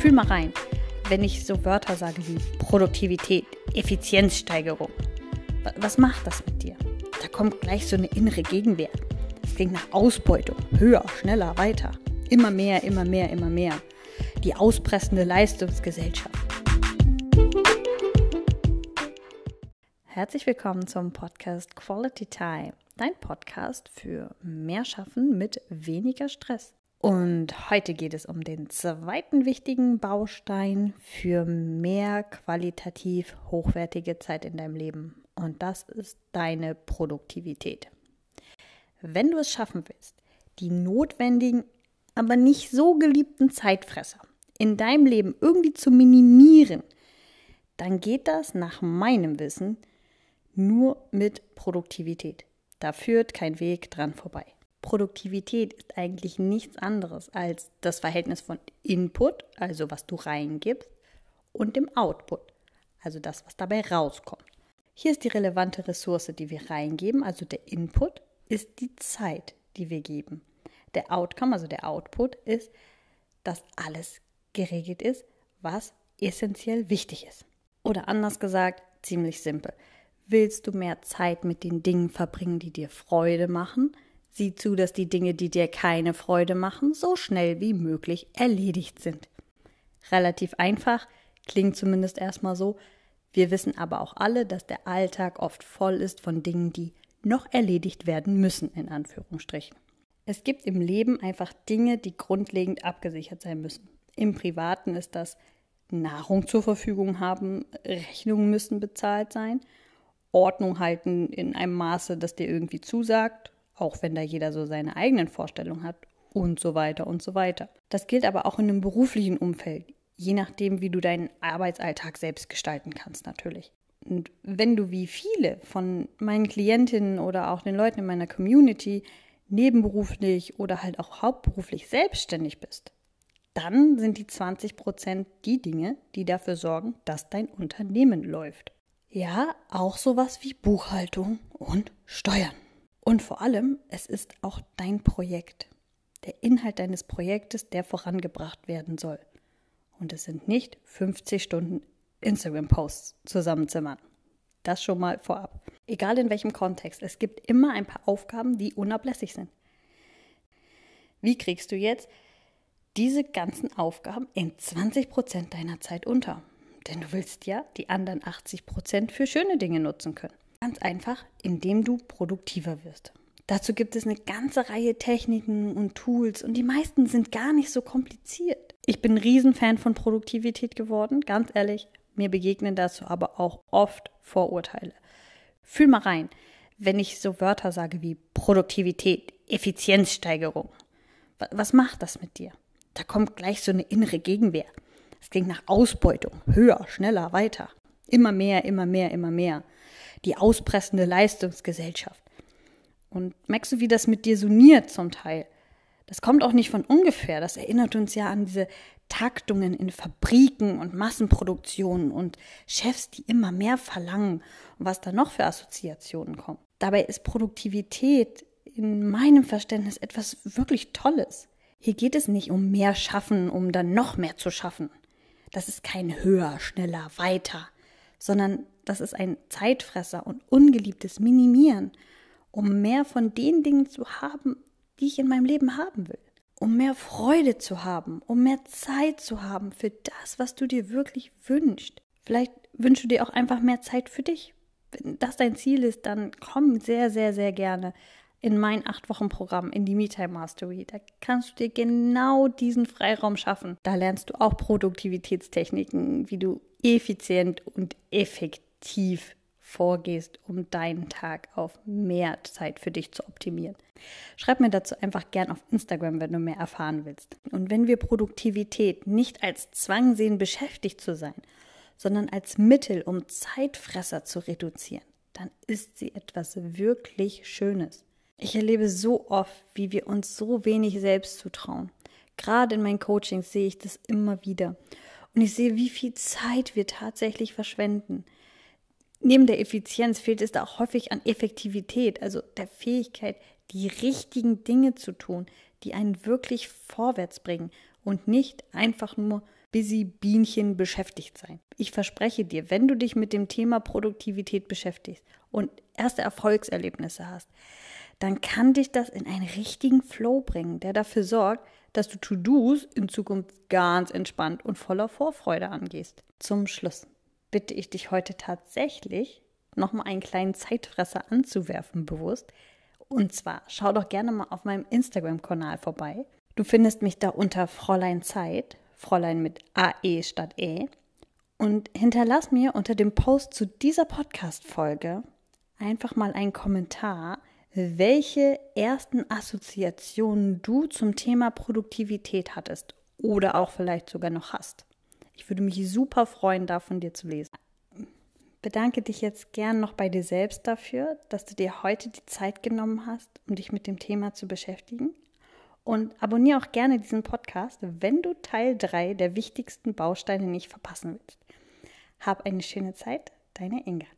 Fühl mal rein, wenn ich so Wörter sage wie Produktivität, Effizienzsteigerung. Was macht das mit dir? Da kommt gleich so eine innere Gegenwehr. Es klingt nach Ausbeutung. Höher, schneller, weiter. Immer mehr, immer mehr, immer mehr. Die auspressende Leistungsgesellschaft. Herzlich willkommen zum Podcast Quality Time, dein Podcast für mehr Schaffen mit weniger Stress. Und heute geht es um den zweiten wichtigen Baustein für mehr qualitativ hochwertige Zeit in deinem Leben. Und das ist deine Produktivität. Wenn du es schaffen willst, die notwendigen, aber nicht so geliebten Zeitfresser in deinem Leben irgendwie zu minimieren, dann geht das nach meinem Wissen nur mit Produktivität. Da führt kein Weg dran vorbei. Produktivität ist eigentlich nichts anderes als das Verhältnis von Input, also was du reingibst, und dem Output, also das, was dabei rauskommt. Hier ist die relevante Ressource, die wir reingeben, also der Input, ist die Zeit, die wir geben. Der Outcome, also der Output, ist, dass alles geregelt ist, was essentiell wichtig ist. Oder anders gesagt, ziemlich simpel. Willst du mehr Zeit mit den Dingen verbringen, die dir Freude machen, Sieh zu, dass die Dinge, die dir keine Freude machen, so schnell wie möglich erledigt sind. Relativ einfach, klingt zumindest erstmal so. Wir wissen aber auch alle, dass der Alltag oft voll ist von Dingen, die noch erledigt werden müssen, in Anführungsstrichen. Es gibt im Leben einfach Dinge, die grundlegend abgesichert sein müssen. Im Privaten ist das Nahrung zur Verfügung haben, Rechnungen müssen bezahlt sein, Ordnung halten in einem Maße, das dir irgendwie zusagt, auch wenn da jeder so seine eigenen Vorstellungen hat und so weiter und so weiter. Das gilt aber auch in einem beruflichen Umfeld, je nachdem, wie du deinen Arbeitsalltag selbst gestalten kannst natürlich. Und wenn du wie viele von meinen Klientinnen oder auch den Leuten in meiner Community nebenberuflich oder halt auch hauptberuflich selbstständig bist, dann sind die 20 Prozent die Dinge, die dafür sorgen, dass dein Unternehmen läuft. Ja, auch sowas wie Buchhaltung und Steuern. Und vor allem, es ist auch dein Projekt. Der Inhalt deines Projektes, der vorangebracht werden soll. Und es sind nicht 50 Stunden Instagram-Posts zusammenzimmern. Das schon mal vorab. Egal in welchem Kontext, es gibt immer ein paar Aufgaben, die unablässig sind. Wie kriegst du jetzt diese ganzen Aufgaben in 20 Prozent deiner Zeit unter? Denn du willst ja die anderen 80 Prozent für schöne Dinge nutzen können. Ganz einfach, indem du produktiver wirst. Dazu gibt es eine ganze Reihe Techniken und Tools und die meisten sind gar nicht so kompliziert. Ich bin ein Riesenfan von Produktivität geworden, ganz ehrlich. Mir begegnen dazu aber auch oft Vorurteile. Fühl mal rein, wenn ich so Wörter sage wie Produktivität, Effizienzsteigerung. Was macht das mit dir? Da kommt gleich so eine innere Gegenwehr. Es klingt nach Ausbeutung. Höher, schneller, weiter. Immer mehr, immer mehr, immer mehr die auspressende Leistungsgesellschaft. Und merkst du, wie das mit dir soniert zum Teil? Das kommt auch nicht von ungefähr. Das erinnert uns ja an diese Taktungen in Fabriken und Massenproduktionen und Chefs, die immer mehr verlangen und was da noch für Assoziationen kommen. Dabei ist Produktivität in meinem Verständnis etwas wirklich Tolles. Hier geht es nicht um mehr schaffen, um dann noch mehr zu schaffen. Das ist kein höher, schneller, weiter, sondern das ist ein Zeitfresser und ungeliebtes Minimieren, um mehr von den Dingen zu haben, die ich in meinem Leben haben will. Um mehr Freude zu haben, um mehr Zeit zu haben für das, was du dir wirklich wünschst. Vielleicht wünschst du dir auch einfach mehr Zeit für dich. Wenn das dein Ziel ist, dann komm sehr, sehr, sehr gerne in mein acht Wochen Programm in die MeTime Mastery. Da kannst du dir genau diesen Freiraum schaffen. Da lernst du auch Produktivitätstechniken, wie du effizient und effektiv aktiv vorgehst, um deinen Tag auf mehr Zeit für dich zu optimieren. Schreib mir dazu einfach gern auf Instagram, wenn du mehr erfahren willst. Und wenn wir Produktivität nicht als Zwang sehen, beschäftigt zu sein, sondern als Mittel, um Zeitfresser zu reduzieren, dann ist sie etwas wirklich Schönes. Ich erlebe so oft, wie wir uns so wenig selbst zutrauen. Gerade in meinen Coachings sehe ich das immer wieder. Und ich sehe, wie viel Zeit wir tatsächlich verschwenden. Neben der Effizienz fehlt es da auch häufig an Effektivität, also der Fähigkeit, die richtigen Dinge zu tun, die einen wirklich vorwärts bringen und nicht einfach nur busy Bienchen beschäftigt sein. Ich verspreche dir, wenn du dich mit dem Thema Produktivität beschäftigst und erste Erfolgserlebnisse hast, dann kann dich das in einen richtigen Flow bringen, der dafür sorgt, dass du To-Dos in Zukunft ganz entspannt und voller Vorfreude angehst. Zum Schluss bitte ich dich heute tatsächlich, nochmal einen kleinen Zeitfresser anzuwerfen, bewusst. Und zwar schau doch gerne mal auf meinem Instagram-Kanal vorbei. Du findest mich da unter Fräulein Zeit, Fräulein mit AE statt E. Und hinterlass mir unter dem Post zu dieser Podcast-Folge einfach mal einen Kommentar, welche ersten Assoziationen du zum Thema Produktivität hattest oder auch vielleicht sogar noch hast. Ich würde mich super freuen, da von dir zu lesen. Bedanke dich jetzt gern noch bei dir selbst dafür, dass du dir heute die Zeit genommen hast, um dich mit dem Thema zu beschäftigen. Und abonniere auch gerne diesen Podcast, wenn du Teil 3 der wichtigsten Bausteine nicht verpassen willst. Hab eine schöne Zeit, deine Inga.